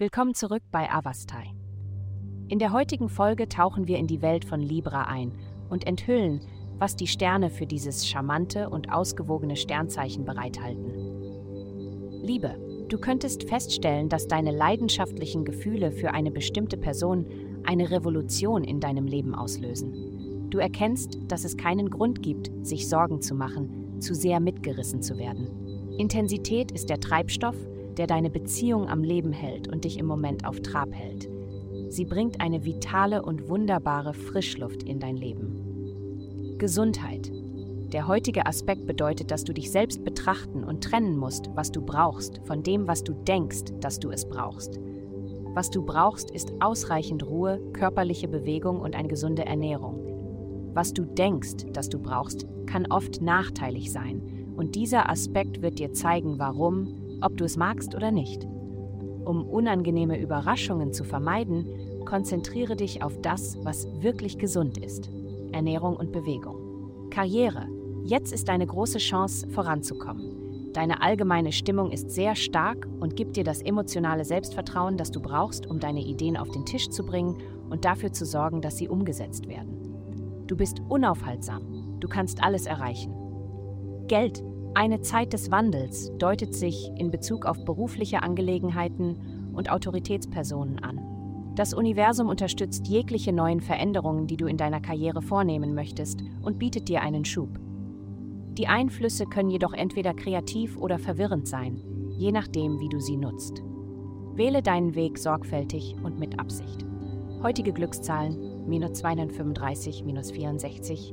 Willkommen zurück bei Avastai. In der heutigen Folge tauchen wir in die Welt von Libra ein und enthüllen, was die Sterne für dieses charmante und ausgewogene Sternzeichen bereithalten. Liebe, du könntest feststellen, dass deine leidenschaftlichen Gefühle für eine bestimmte Person eine Revolution in deinem Leben auslösen. Du erkennst, dass es keinen Grund gibt, sich Sorgen zu machen, zu sehr mitgerissen zu werden. Intensität ist der Treibstoff, der deine Beziehung am Leben hält und dich im Moment auf Trab hält. Sie bringt eine vitale und wunderbare Frischluft in dein Leben. Gesundheit. Der heutige Aspekt bedeutet, dass du dich selbst betrachten und trennen musst, was du brauchst, von dem, was du denkst, dass du es brauchst. Was du brauchst, ist ausreichend Ruhe, körperliche Bewegung und eine gesunde Ernährung. Was du denkst, dass du brauchst, kann oft nachteilig sein, und dieser Aspekt wird dir zeigen, warum, ob du es magst oder nicht. Um unangenehme Überraschungen zu vermeiden, konzentriere dich auf das, was wirklich gesund ist. Ernährung und Bewegung. Karriere. Jetzt ist eine große Chance, voranzukommen. Deine allgemeine Stimmung ist sehr stark und gibt dir das emotionale Selbstvertrauen, das du brauchst, um deine Ideen auf den Tisch zu bringen und dafür zu sorgen, dass sie umgesetzt werden. Du bist unaufhaltsam. Du kannst alles erreichen. Geld. Eine Zeit des Wandels deutet sich in Bezug auf berufliche Angelegenheiten und Autoritätspersonen an. Das Universum unterstützt jegliche neuen Veränderungen, die du in deiner Karriere vornehmen möchtest, und bietet dir einen Schub. Die Einflüsse können jedoch entweder kreativ oder verwirrend sein, je nachdem, wie du sie nutzt. Wähle deinen Weg sorgfältig und mit Absicht. Heutige Glückszahlen minus 235, minus 64,